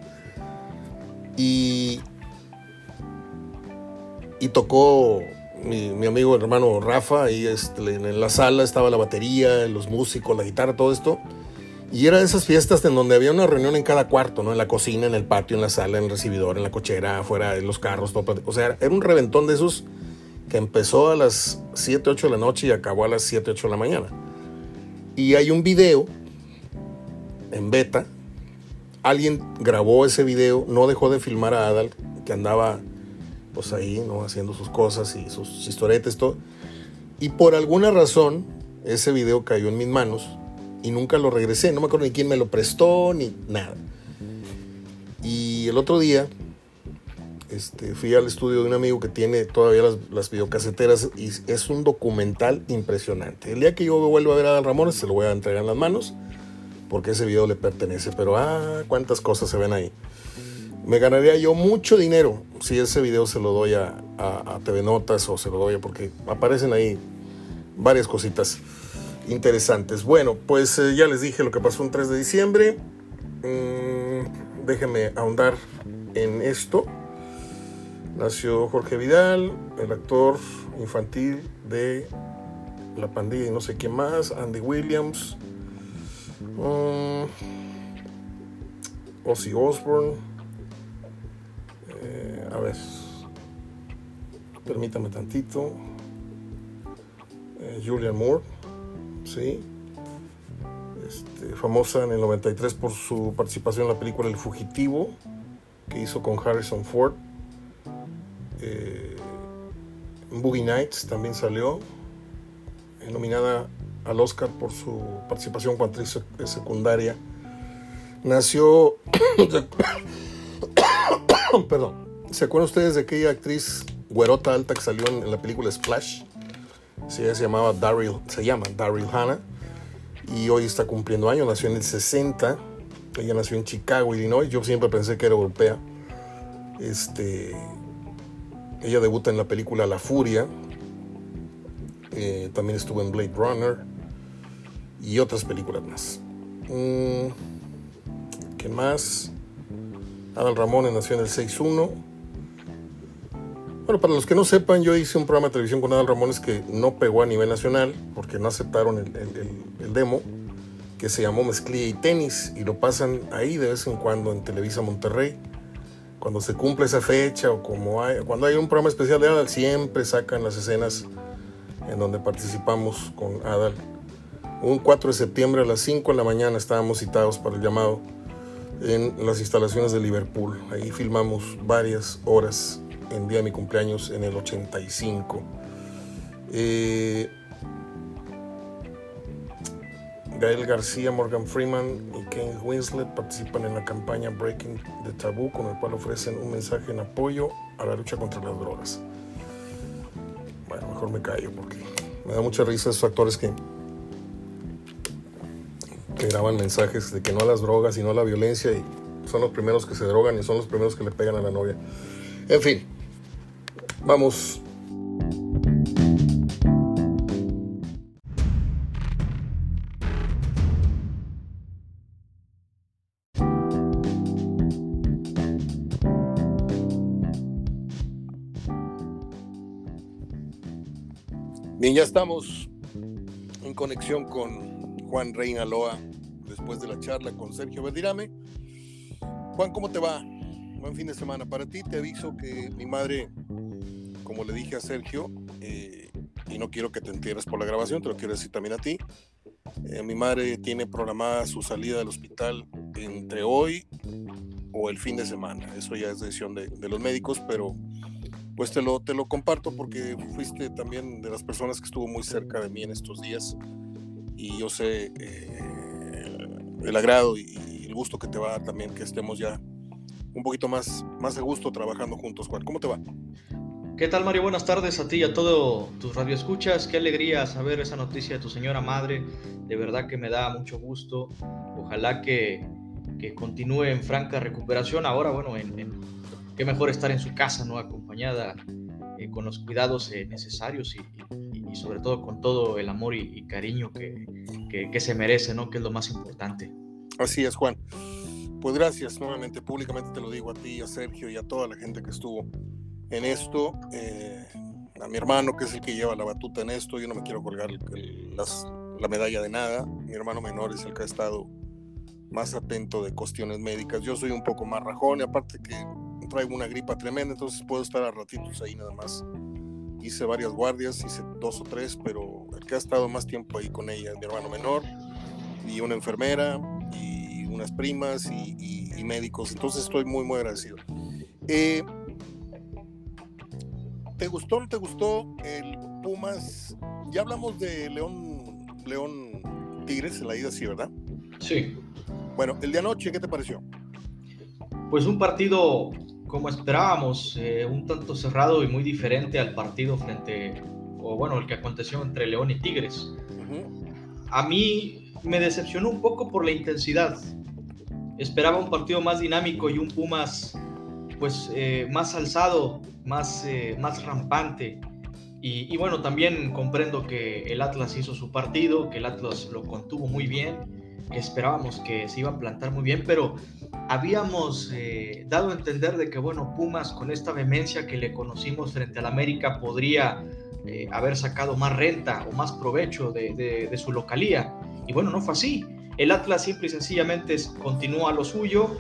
Y, y tocó mi, mi, amigo hermano Rafa, y este, en la sala estaba la batería, los músicos, la guitarra, todo esto. Y era de esas fiestas en donde había una reunión en cada cuarto, ¿no? En la cocina, en el patio, en la sala, en el recibidor, en la cochera, afuera, en los carros, todo. O sea, era un reventón de esos que empezó a las 7, 8 de la noche y acabó a las 7, 8 de la mañana. Y hay un video en beta. Alguien grabó ese video, no dejó de filmar a Adal, que andaba pues ahí, ¿no? Haciendo sus cosas y sus historietes, todo. Y por alguna razón, ese video cayó en mis manos y nunca lo regresé. No me acuerdo ni quién me lo prestó ni nada. Y el otro día este, fui al estudio de un amigo que tiene todavía las, las, videocaseteras y es un documental impresionante. El día que yo vuelva a ver a Dan Ramones se lo voy a entregar en las manos porque ese video le pertenece. Pero ah, cuántas cosas se ven ahí. Me ganaría yo mucho dinero si ese video se lo doy a, a, TV Notas o se lo doy a, porque aparecen ahí varias cositas interesantes. Bueno, pues eh, ya les dije lo que pasó un 3 de diciembre. Mm, déjenme ahondar en esto. Nació Jorge Vidal, el actor infantil de La Pandilla y no sé quién más, Andy Williams, um, Ozzy Osbourne. Eh, a ver, permítame tantito. Eh, Julian Moore ¿sí? Este, famosa en el 93 por su participación en la película El Fugitivo, que hizo con Harrison Ford. Eh, Boogie Nights también salió, eh, nominada al Oscar por su participación como actriz secundaria. Nació. Perdón. ¿Se acuerdan ustedes de aquella actriz güerota alta que salió en la película Splash? Sí, se llamaba Daryl, se llama Daryl Hannah y hoy está cumpliendo años, nació en el 60, ella nació en Chicago, Illinois, yo siempre pensé que era europea. Este, ella debuta en la película La Furia, eh, también estuvo en Blade Runner y otras películas más. Mm, ¿Qué más? Adal Ramón nació en el 61 bueno, para los que no sepan, yo hice un programa de televisión con Adal Ramones que no pegó a nivel nacional porque no aceptaron el, demo. que se llamó Mezclilla y Tenis y lo pasan ahí de vez en cuando en Televisa Monterrey. Cuando se cumple esa fecha o como hay, cuando hay un programa especial de Adal, siempre sacan las escenas en donde participamos con Adal. Un 4 de septiembre a las 5 de la mañana estábamos citados para el llamado en las instalaciones de Liverpool. Ahí filmamos varias horas en día de mi cumpleaños en el 85. Eh, Gael García, Morgan Freeman y Kane Winslet participan en la campaña Breaking the Taboo, con el cual ofrecen un mensaje en apoyo a la lucha contra las drogas. Bueno, mejor me callo porque me da mucha risa esos actores que, que graban mensajes de que no a las drogas y no a la violencia y son los primeros que se drogan y son los primeros que le pegan a la novia. En fin, vamos Bien, ya estamos en conexión con Juan Reina Loa después de la charla con Sergio Verdirame. Juan, ¿cómo te va? Buen fin de semana para ti. Te aviso que mi madre, como le dije a Sergio, eh, y no quiero que te entierres por la grabación, te lo quiero decir también a ti. Eh, mi madre tiene programada su salida del hospital entre hoy o el fin de semana. Eso ya es decisión de, de los médicos, pero pues te lo, te lo comparto porque fuiste también de las personas que estuvo muy cerca de mí en estos días y yo sé eh, el agrado y, el gusto que te va a dar también que estemos ya un poquito más, más a gusto trabajando juntos, Juan. ¿Cómo te va? ¿Qué tal, Mario? Buenas tardes a ti y a todos tus radioescuchas. Qué alegría saber esa noticia de tu señora madre. De verdad que me da mucho gusto. Ojalá que, que continúe en franca recuperación. Ahora, bueno, en, qué mejor estar en su casa, ¿no? Acompañada eh, con los cuidados eh, necesarios y, sobre todo con todo el amor y, cariño que, que, se merece, ¿no? Que es lo más importante. Así es, Juan. Pues gracias nuevamente, públicamente te lo digo a ti, a Sergio y a toda la gente que estuvo en esto. Eh, a mi hermano, que es el que lleva la batuta en esto, yo no me quiero colgar las, la medalla de nada. Mi hermano menor es el que ha estado más atento de cuestiones médicas. Yo soy un poco más rajón y aparte que traigo una gripa tremenda, entonces puedo estar a ratitos ahí nada más. Hice varias guardias, hice dos o tres, pero el que ha estado más tiempo ahí con ella mi hermano menor y una enfermera y unas primas y, médicos, entonces estoy muy, muy agradecido. Eh, ¿Te gustó o no te gustó el Pumas? Ya hablamos de León, León Tigres en la ida, sí, ¿verdad? Sí. Bueno, el de anoche, ¿qué te pareció? Pues un partido como esperábamos, eh, un tanto cerrado y muy diferente al partido frente, o bueno, el que aconteció entre León y Tigres. A mí me decepcionó un poco por la intensidad. Esperaba un partido más dinámico y un Pumas pues eh, más alzado, más, eh, más rampante. Y, bueno, también comprendo que el Atlas hizo su partido, que el Atlas lo contuvo muy bien, que esperábamos que se iba a plantar muy bien, pero habíamos eh, dado a entender de que, bueno, Pumas con esta vehemencia que le conocimos frente al América podría haber sacado más renta o más provecho de, su localía. Y bueno, no fue así. El Atlas simple y sencillamente continúa lo suyo,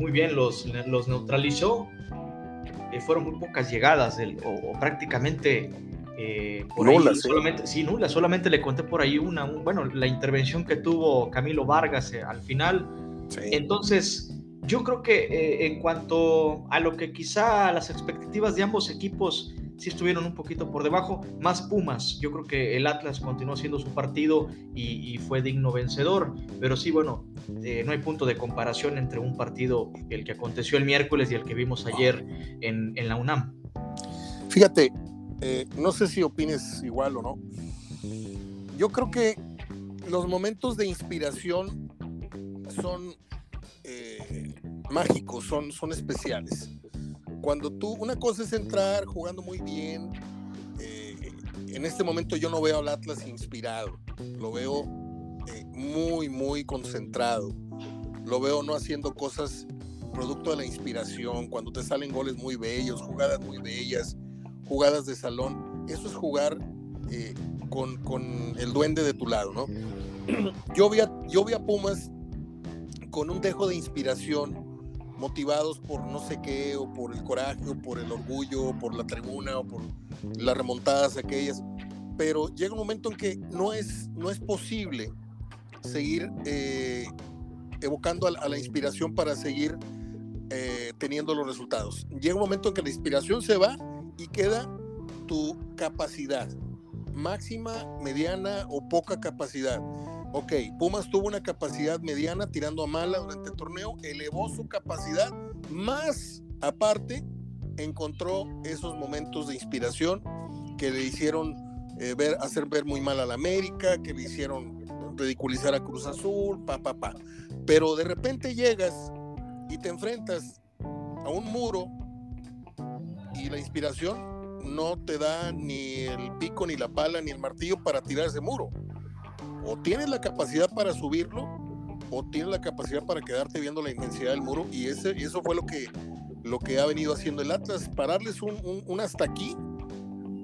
muy bien los, los neutralizó, fueron muy pocas llegadas o, prácticamente nulas, solamente, sí, nulas, solamente le conté por ahí una, bueno, la intervención que tuvo Camilo Vargas al final, entonces, yo creo que eh, en cuanto a lo que quizá las expectativas de ambos equipos sí estuvieron un poquito por debajo, más Pumas. Yo creo que el Atlas continuó haciendo su partido y, fue digno vencedor, pero sí, bueno, eh, no hay punto de comparación entre un partido, el que aconteció el miércoles y el que vimos ayer en, la UNAM. Fíjate, eh, no sé si opines igual o no. Yo creo que los momentos de inspiración son eh, mágicos, son, son especiales. Cuando tú, una cosa es entrar jugando muy bien, eh, en este momento yo no veo al Atlas inspirado, lo veo eh, muy, muy concentrado, lo veo no haciendo cosas producto de la inspiración, cuando te salen goles muy bellos, jugadas muy bellas, jugadas de salón, eso es jugar con, con, el duende de tu lado, ¿no? yo vi, a, yo vi a Pumas con un dejo de inspiración, motivados por no sé qué, o por el coraje, o por el orgullo, o por la tribuna, o por las remontadas aquellas. Pero llega un momento en que no es, no es posible seguir eh, evocando a, la inspiración para seguir eh, teniendo los resultados. Llega un momento en que la inspiración se va y queda tu capacidad, máxima, mediana o poca capacidad. Ok, Pumas tuvo una capacidad mediana tirando a mala durante el torneo, elevó su capacidad, más aparte encontró esos momentos de inspiración que le hicieron eh, ver, hacer ver muy mal a la América, que le hicieron ridiculizar a Cruz Azul, pa, pa, pa. Pero de repente llegas y te enfrentas a un muro y la inspiración no te da ni el pico, ni la pala, ni el martillo para tirar ese muro o tienes la capacidad para subirlo o tienes la capacidad para quedarte viendo la inmensidad del muro y ese, eso fue lo que, lo que ha venido haciendo el Atlas, pararles un, hasta aquí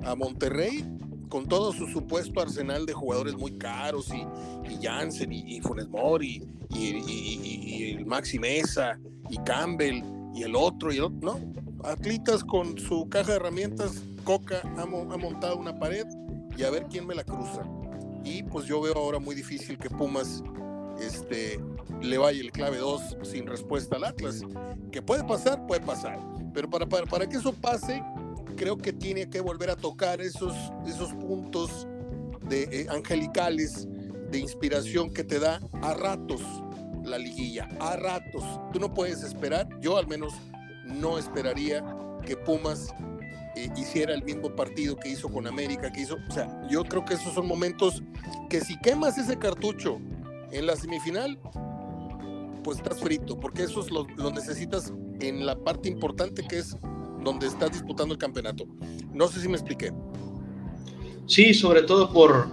a Monterrey con todo su supuesto arsenal de jugadores muy caros y, y Jansen y, Funes Mori y, el Maxi Mesa y Campbell y el otro y no, Atlitas con su caja de herramientas, Coca ha, ha montado una pared y a ver quién me la cruza y pues yo veo ahora muy difícil que Pumas este, le vaya el clave 2 sin respuesta al Atlas. Que puede pasar, puede pasar. Pero para, para, para, que eso pase, creo que tiene que volver a tocar esos, esos puntos de, eh, angelicales de inspiración que te da a ratos la liguilla, a ratos. Tú no puedes esperar, yo al menos no esperaría que Pumas eh, hiciera el mismo partido que hizo con América, que hizo, o sea, yo creo que esos son momentos que si quemas ese cartucho en la semifinal, pues estás frito, porque esos lo, lo necesitas en la parte importante que es donde estás disputando el campeonato. No sé si me expliqué. Sí, sobre todo por,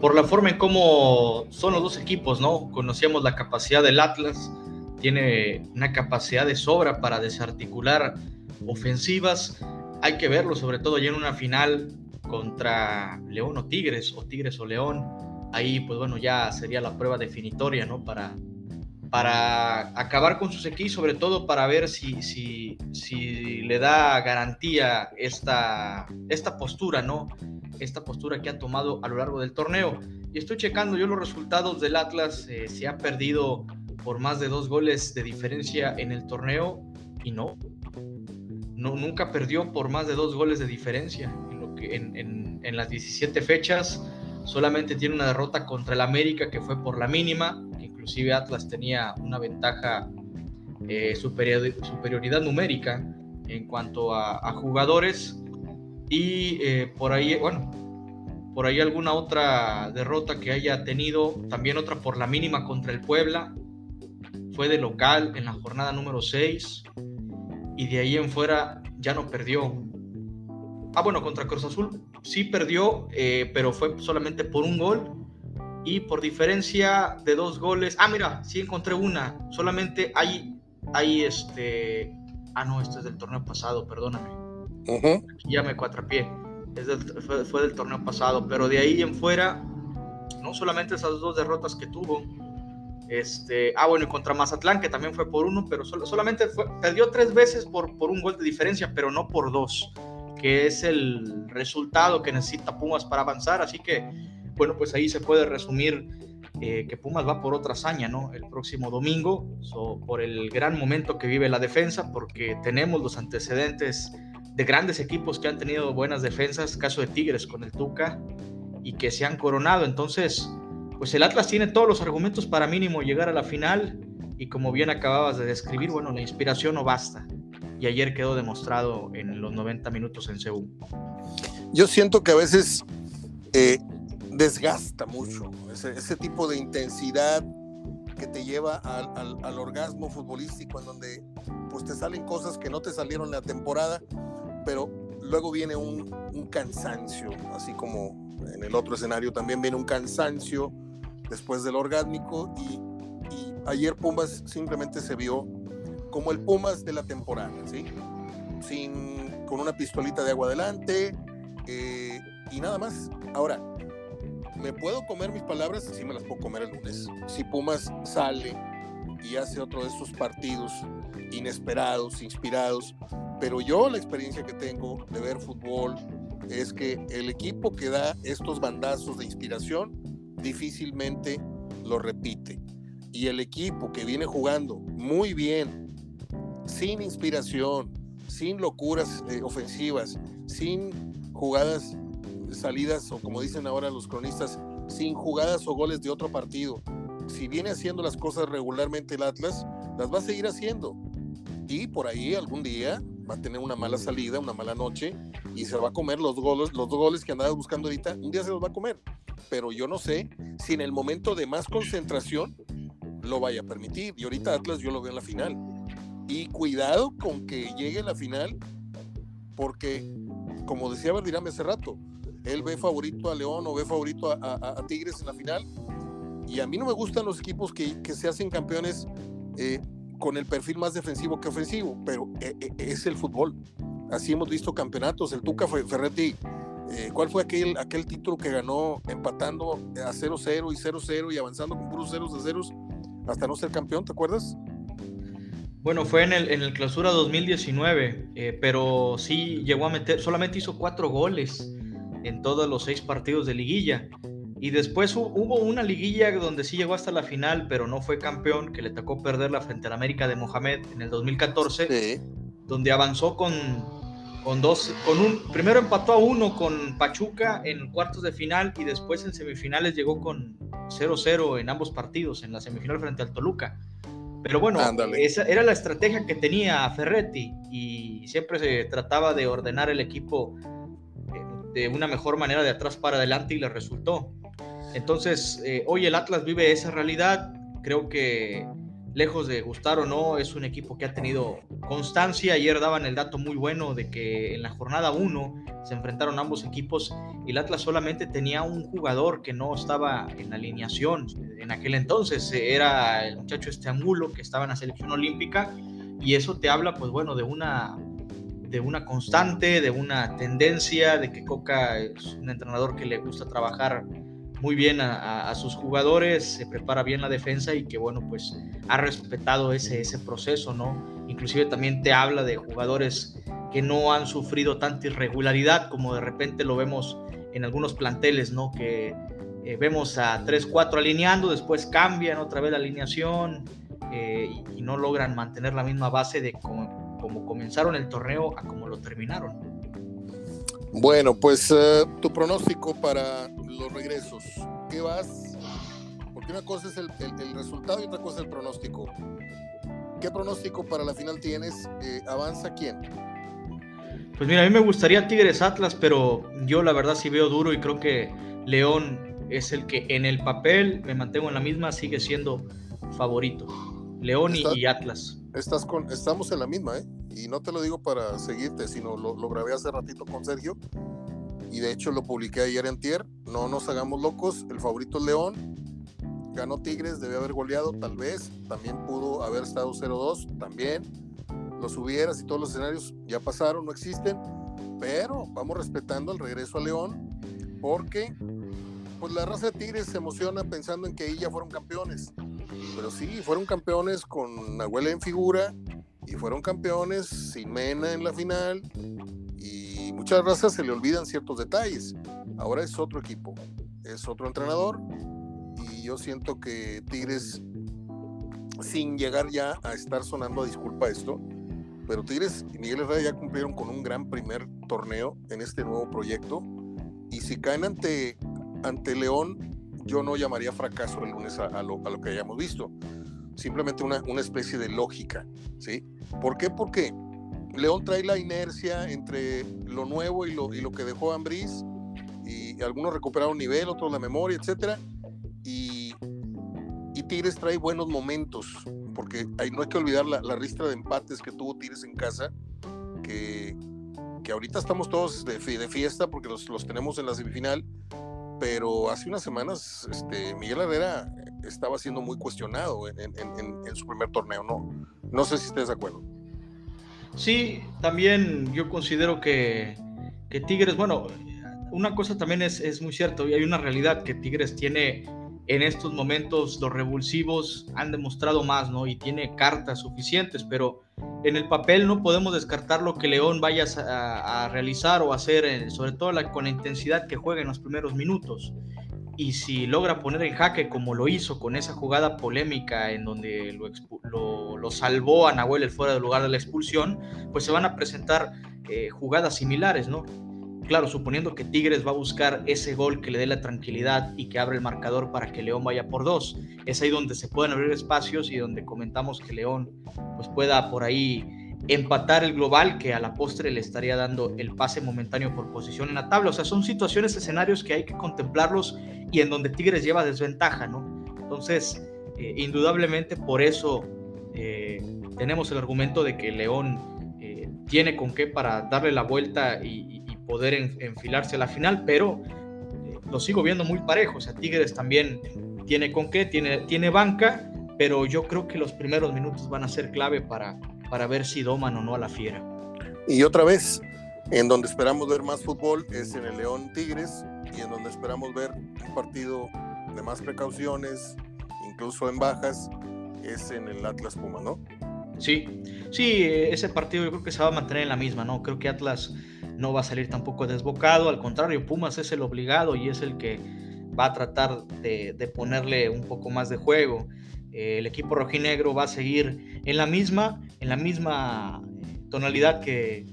por la forma en cómo son los dos equipos, ¿no? Conocíamos la capacidad del Atlas, tiene una capacidad de sobra para desarticular ofensivas hay que verlo, sobre todo ya en una final contra León o Tigres, o Tigres o León. Ahí, pues bueno, ya sería la prueba definitoria, ¿no? Para, para acabar con sus equipos, sobre todo para ver si, si, si le da garantía esta, esta postura, ¿no? Esta postura que ha tomado a lo largo del torneo. Y estoy checando yo los resultados del Atlas, eh, se ha perdido por más de dos goles de diferencia en el torneo y no, nunca perdió por más de dos goles de diferencia. En, las 17 fechas. Solamente tiene una derrota contra el América que fue por la mínima, inclusive Atlas tenía una ventaja eh, superioridad numérica en cuanto a, jugadores. Y eh, por ahí, bueno, por ahí alguna otra derrota que haya tenido, también otra por la mínima contra el Puebla, fue de local en la jornada número 6 y de ahí en fuera ya no perdió. Ah, bueno, contra Cruz Azul sí perdió, eh, pero fue solamente por un gol y por diferencia de dos goles. Ah, mira, sí encontré una. Solamente hay, hay este. Ah, no, este es del torneo pasado, perdóname. Aquí ya me cuatrapié. Es fue, fue del torneo pasado, pero de ahí en fuera, no solamente esas dos derrotas que tuvo, este, ah, bueno, y contra Mazatlán, que también fue por uno, pero solamente perdió tres veces por, por un gol de diferencia, pero no por dos, que es el resultado que necesita Pumas para avanzar. Así que, bueno, pues ahí se puede resumir eh, que Pumas va por otra hazaña, ¿no? El próximo domingo, por el gran momento que vive la defensa, porque tenemos los antecedentes de grandes equipos que han tenido buenas defensas, caso de Tigres con el Tuca, y que se han coronado. Entonces, pues el Atlas tiene todos los argumentos para mínimo llegar a la final y como bien acababas de describir, bueno, la inspiración no basta. Y ayer quedó demostrado en los 90 minutos en Seúl. Yo siento que a veces eh, desgasta mucho ese, tipo de intensidad que te lleva al, orgasmo futbolístico en donde pues te salen cosas que no te salieron en la temporada, pero luego viene un, un cansancio, así como en el otro escenario también viene un cansancio después del orgánico y, ayer Pumas simplemente se vio como el Pumas de la temporada, ¿sí? Sin, con una pistolita de agua adelante eh, y nada más. Ahora, me puedo comer mis palabras, sí me las puedo comer el lunes. Si Pumas sale y hace otro de esos partidos inesperados, inspirados, pero yo la experiencia que tengo de ver fútbol es que el equipo que da estos bandazos de inspiración difícilmente lo repite. Y el equipo que viene jugando muy bien, sin inspiración, sin locuras eh, ofensivas, sin jugadas salidas o como dicen ahora los cronistas, sin jugadas o goles de otro partido. Si viene haciendo las cosas regularmente el Atlas, las va a seguir haciendo. Y por ahí algún día va a tener una mala salida, una mala noche y se va a comer los goles, los goles que andaba buscando ahorita, un día se los va a comer. Pero yo no sé si en el momento de más concentración lo vaya a permitir. Y ahorita Atlas yo lo veo en la final. Y cuidado con que llegue la final, porque, como decía Verdirame hace rato, él ve favorito a León o ve favorito a, Tigres en la final. Y a mí no me gustan los equipos que, se hacen campeones eh, con el perfil más defensivo que ofensivo, pero eh, eh, es el fútbol. Así hemos visto campeonatos. El Tuca Ferretti, ¿cuál fue aquel, aquel título que ganó empatando a 0-0 y 0-0 y avanzando con puros ceros de ceros hasta no ser campeón? ¿Te acuerdas? Bueno, fue en el, en el clausura 2019, pero sí llegó a meter, solamente hizo cuatro goles en todos los seis partidos de liguilla. Y después hubo una liguilla donde sí llegó hasta la final, pero no fue campeón, que le tocó perderla frente al América de Mohamed en el 2014, donde avanzó con, con dos, con un, primero empató a uno con Pachuca en cuartos de final y después en semifinales llegó con 0-0 en ambos partidos, en la semifinal frente al Toluca. Pero bueno, esa era la estrategia que tenía Ferretti y siempre se trataba de ordenar el equipo de una mejor manera de atrás para adelante y le resultó. Entonces, eh, hoy el Atlas vive esa realidad. Creo que lejos de gustar o no, es un equipo que ha tenido constancia. Ayer daban el dato muy bueno de que en la jornada 1 se enfrentaron ambos equipos y el Atlas solamente tenía un jugador que no estaba en la alineación. En aquel entonces era el muchacho este Angulo que estaba en la selección olímpica y eso te habla, pues bueno, de una de una constante, de una tendencia, de que Coca es un entrenador que le gusta trabajar muy bien a, sus jugadores, se prepara bien la defensa y que bueno, pues ha respetado ese, ese proceso, ¿no? Inclusive también te habla de jugadores que no han sufrido tanta irregularidad como de repente lo vemos en algunos planteles, ¿no? Que eh, vemos a 3-4 alineando, después cambian otra vez la alineación eh, y, y, no logran mantener la misma base de como como comenzaron el torneo a como lo terminaron. Bueno, pues eh, tu pronóstico para los regresos. ¿Qué vas? Porque una cosa es el, resultado y otra cosa es el pronóstico. ¿Qué pronóstico para la final tienes? Eh, ¿Avanza quién? Pues mira, a mí me gustaría Tigres Atlas, pero yo la verdad sí veo duro y creo que León es el que en el papel, me mantengo en la misma, sigue siendo favorito. León y Atlas. Estás con, estamos en la misma, ¿eh? Y no te lo digo para seguirte, sino lo, lo grabé hace ratito con Sergio. Y de hecho lo publiqué ayer en Tier. No nos hagamos locos. El favorito es León. Ganó Tigres, debe haber goleado, tal vez. También pudo haber estado 0-2, también. Los hubieras y todos los escenarios ya pasaron, no existen. Pero vamos respetando el regreso a León. Porque pues la raza de Tigres se emociona pensando en que ahí ya fueron campeones. Pero sí, fueron campeones con Nahuel en figura y fueron campeones sin Mena en la final. Y muchas razas se le olvidan ciertos detalles. Ahora es otro equipo, es otro entrenador. Y yo siento que Tigres, sin llegar ya a estar sonando a disculpa esto, pero Tigres y Miguel Herrera ya cumplieron con un gran primer torneo en este nuevo proyecto. Y si caen ante ante León yo no llamaría fracaso el lunes a, lo, que hayamos visto. Simplemente una, una, especie de lógica, ¿sí? ¿Por qué? Porque León trae la inercia entre lo nuevo y lo, y lo que dejó Ambriz y algunos recuperaron nivel, otros la memoria, etcétera. Y, y Tigres trae buenos momentos, porque hay, no hay que olvidar la, la ristra de empates que tuvo Tigres en casa, que, que ahorita estamos todos de, de fiesta porque los, los tenemos en la semifinal, pero hace unas semanas este, Miguel Herrera estaba siendo muy cuestionado en, su primer torneo, ¿no? No sé si estés de acuerdo. Sí, también yo considero que, Tigres, bueno, una cosa también es, es muy cierto y hay una realidad que Tigres tiene en estos momentos los revulsivos han demostrado más, ¿no? Y tiene cartas suficientes, pero en el papel no podemos descartar lo que León vaya a, realizar o hacer, eh, sobre todo con la intensidad que juega en los primeros minutos. Y si logra poner en jaque como lo hizo con esa jugada polémica en donde lo, salvó a Nahuel el fuera del lugar de la expulsión, pues se van a presentar eh, jugadas similares, ¿no? Claro, suponiendo que Tigres va a buscar ese gol que le dé la tranquilidad y que abra el marcador para que León vaya por dos. Es ahí donde se pueden abrir espacios y donde comentamos que León pues pueda por ahí empatar el global que a la postre le estaría dando el pase momentáneo por posición en la tabla. O sea, son situaciones, escenarios que hay que contemplarlos y en donde Tigres lleva desventaja, ¿no? Entonces, eh, indudablemente por eso eh, tenemos el argumento de que León eh, tiene con qué para darle la vuelta y, poder enfilarse a la final, pero eh, lo sigo viendo muy parejo. O sea, Tigres también tiene con qué, tiene, tiene banca, pero yo creo que los primeros minutos van a ser clave para, para ver si doman o no a la fiera. Y otra vez, en donde esperamos ver más fútbol es en el León Tigres y en donde esperamos ver un partido de más precauciones, incluso en bajas, es en el Atlas Puma, ¿no? Sí, sí, ese partido yo creo que se va a mantener en la misma, ¿no? Creo que Atlas no va a salir tampoco desbocado, al contrario, Pumas es el obligado y es el que va a tratar de, ponerle un poco más de juego. Eh, el equipo rojinegro va a seguir en la misma, en la misma tonalidad que,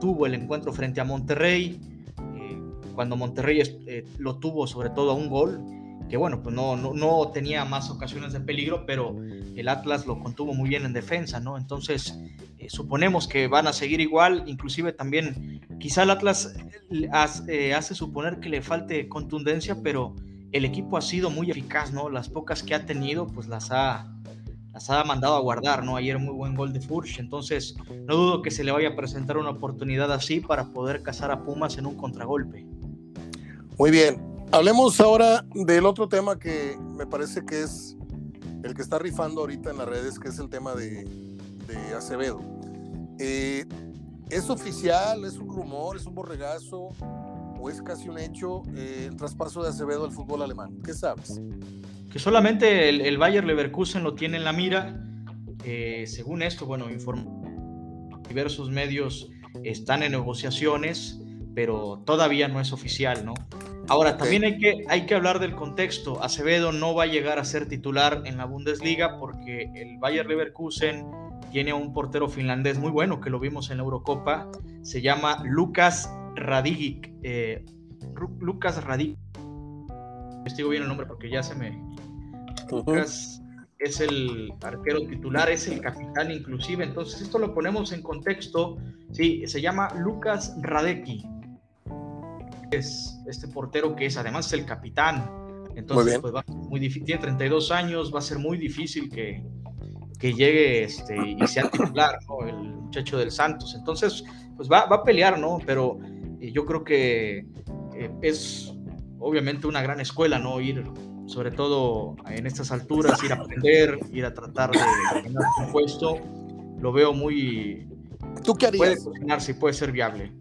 tuvo el encuentro frente a Monterrey, eh, cuando Monterrey eh, lo tuvo sobre todo a un gol, que bueno, pues no, no, no, tenía más ocasiones de peligro, pero el Atlas lo contuvo muy bien en defensa, ¿no? Entonces, eh, suponemos que van a seguir igual, inclusive también, quizá el Atlas eh, eh, hace, suponer que le falte contundencia, pero el equipo ha sido muy eficaz, ¿no? Las pocas que ha tenido, pues las ha, las ha mandado a guardar, ¿no? Ayer muy buen gol de Furch, entonces no dudo que se le vaya a presentar una oportunidad así para poder cazar a Pumas en un contragolpe. Muy bien, Hablemos ahora del otro tema que me parece que es el que está rifando ahorita en las redes, que es el tema de, Acevedo. Eh, ¿Es oficial, es un rumor, es un borregazo o es casi un hecho eh, el traspaso de Acevedo al fútbol alemán? ¿Qué sabes? Que solamente el, el Bayer Leverkusen lo tiene en la mira. Eh, según esto, bueno, diversos medios están en negociaciones, pero todavía no es oficial, ¿no? Ahora, también hay que, hay que hablar del contexto. Acevedo no va a llegar a ser titular en la Bundesliga porque el Bayer Leverkusen tiene un portero finlandés muy bueno que lo vimos en la Eurocopa. Se llama Lucas Radigic. Eh, Lucas Radigic. Bien el nombre porque ya se me... Lucas es el arquero titular, es el capitán inclusive. Entonces esto lo ponemos en contexto. Sí, se llama Lucas Radecki es este portero que es además el capitán. Entonces, pues va muy difícil, tiene 32 años, va a ser muy difícil que, que llegue este, y sea titular, el muchacho del Santos. Entonces, pues va, va a pelear, ¿no? Pero eh, yo creo que eh, es obviamente una gran escuela, ¿no? Ir, sobre todo en estas alturas, ir a aprender, ir a tratar de ganar un puesto. Lo veo muy. ¿Tú qué harías? Puede cocinar, si puede ser viable.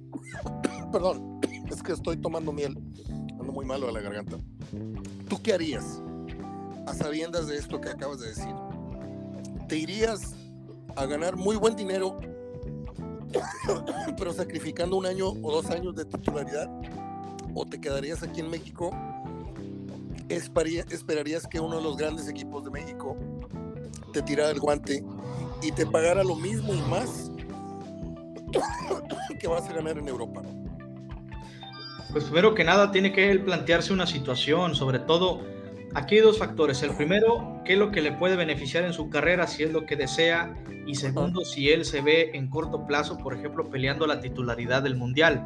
Perdón es que estoy tomando miel. Ando muy malo a la garganta. ¿Tú qué harías a sabiendas de esto que acabas de decir? ¿Te irías a ganar muy buen dinero, pero sacrificando un año o dos años de titularidad? ¿O te quedarías aquí en México? ¿Esperarías que uno de los grandes equipos de México te tirara el guante y te pagara lo mismo y más que vas a ganar en Europa? Pues primero que nada tiene que él plantearse una situación, sobre todo aquí hay dos factores. El primero, qué es lo que le puede beneficiar en su carrera si es lo que desea. Y segundo, si él se ve en corto plazo, por ejemplo, peleando la titularidad del Mundial.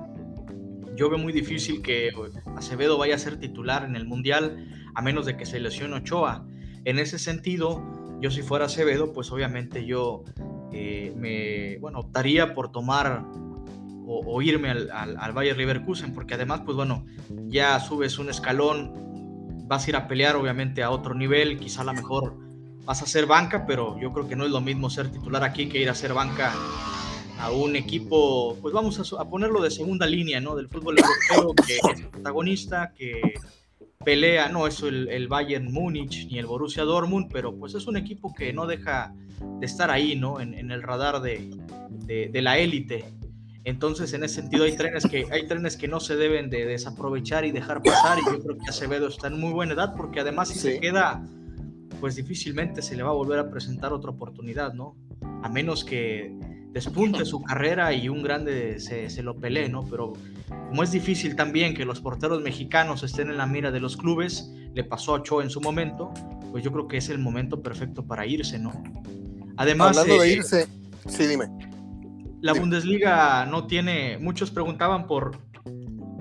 Yo veo muy difícil que Acevedo vaya a ser titular en el Mundial a menos de que se lesione Ochoa. En ese sentido, yo si fuera Acevedo, pues obviamente yo eh, me, bueno, optaría por tomar o, irme al, al, Bayer Leverkusen, porque además, pues bueno, ya subes un escalón, vas a ir a pelear obviamente a otro nivel, quizá a lo mejor vas a ser banca, pero yo creo que no es lo mismo ser titular aquí que ir a ser banca a un equipo, pues vamos a, ponerlo de segunda línea, ¿no? Del fútbol europeo, que es protagonista, que pelea, no es el, Bayern Múnich ni el Borussia Dortmund, pero pues es un equipo que no deja de estar ahí, ¿no? En, el radar de, de, la élite. Entonces, en ese sentido, hay trenes, que, hay trenes que no se deben de desaprovechar y dejar pasar, y yo creo que Acevedo está en muy buena edad, porque además si se queda, pues difícilmente se le va a volver a presentar otra oportunidad, ¿no? A menos que despunte su carrera y un grande se, se, lo pelee, ¿no? Pero como es difícil también que los porteros mexicanos estén en la mira de los clubes, le pasó a Cho en su momento, pues yo creo que es el momento perfecto para irse, ¿no? Además... Hablando de eh, irse, sí, dime. La Bundesliga no tiene, muchos preguntaban por,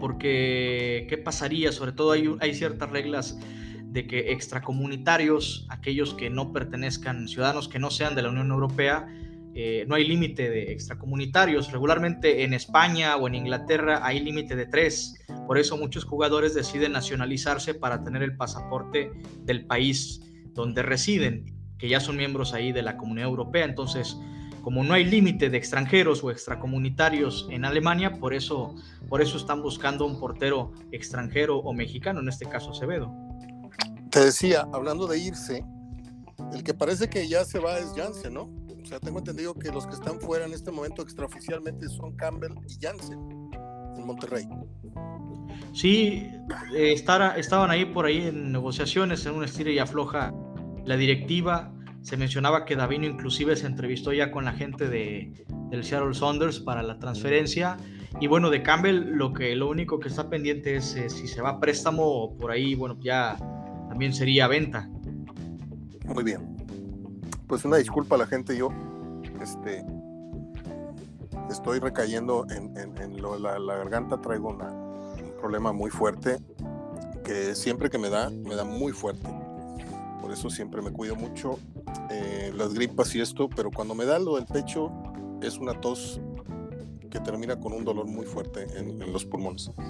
porque qué pasaría, sobre todo hay, hay ciertas reglas de que extracomunitarios, aquellos que no pertenezcan, ciudadanos que no sean de la Unión Europea, eh, no hay límite de extracomunitarios. Regularmente en España o en Inglaterra hay límite de tres. Por eso muchos jugadores deciden nacionalizarse para tener el pasaporte del país donde residen, que ya son miembros ahí de la Comunidad Europea. Entonces, como no hay límite de extranjeros o extracomunitarios en Alemania, por eso, por eso están buscando un portero extranjero o mexicano, en este caso Acevedo. Te decía, hablando de irse, el que parece que ya se va es Janssen, ¿no? O sea, tengo entendido que los que están fuera en este momento extraoficialmente son Campbell y Jansen en Monterrey. Sí, eh, estaban ahí por ahí en negociaciones, en un estilo y afloja la directiva. Se mencionaba que Davino inclusive se entrevistó ya con la gente de, del Seattle Saunders para la transferencia. Y bueno, de Campbell lo, que, lo único que está pendiente es eh, si se va a préstamo por ahí, bueno, ya también sería venta. Muy bien pues una disculpa a la gente, yo este, estoy recayendo en, la, garganta, traigo un problema muy fuerte que siempre que me da, me da muy fuerte. Por eso siempre me cuido mucho eh, las gripas y esto, pero cuando me da lo del pecho es una tos que termina con un dolor muy fuerte en, los pulmones.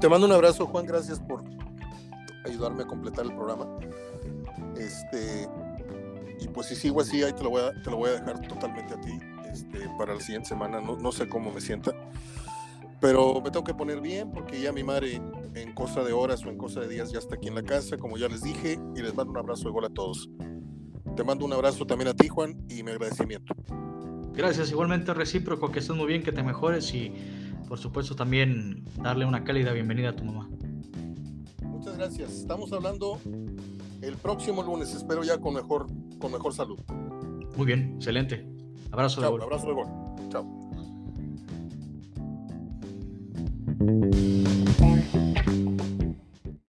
Te mando un abrazo, Juan, gracias por ayudarme a completar el programa. Este, y pues si sigo así, ahí te lo voy a, te lo voy a dejar totalmente a ti este, para la siguiente semana. No, no sé cómo me sienta. Pero me tengo que poner bien porque ya mi madre en cosa de horas o en cosa de días ya está aquí en la casa, como ya les dije, y les mando un abrazo igual a todos. Te mando un abrazo también a ti, Juan, y mi agradecimiento. Gracias, igualmente recíproco, que estés muy bien, que te mejores y por supuesto también darle una cálida bienvenida a tu mamá. Muchas gracias. Estamos hablando el próximo lunes. Espero ya con mejor, con mejor salud. Muy bien, excelente. Abrazo de gol. Abrazo de gol. Chao. Thank you.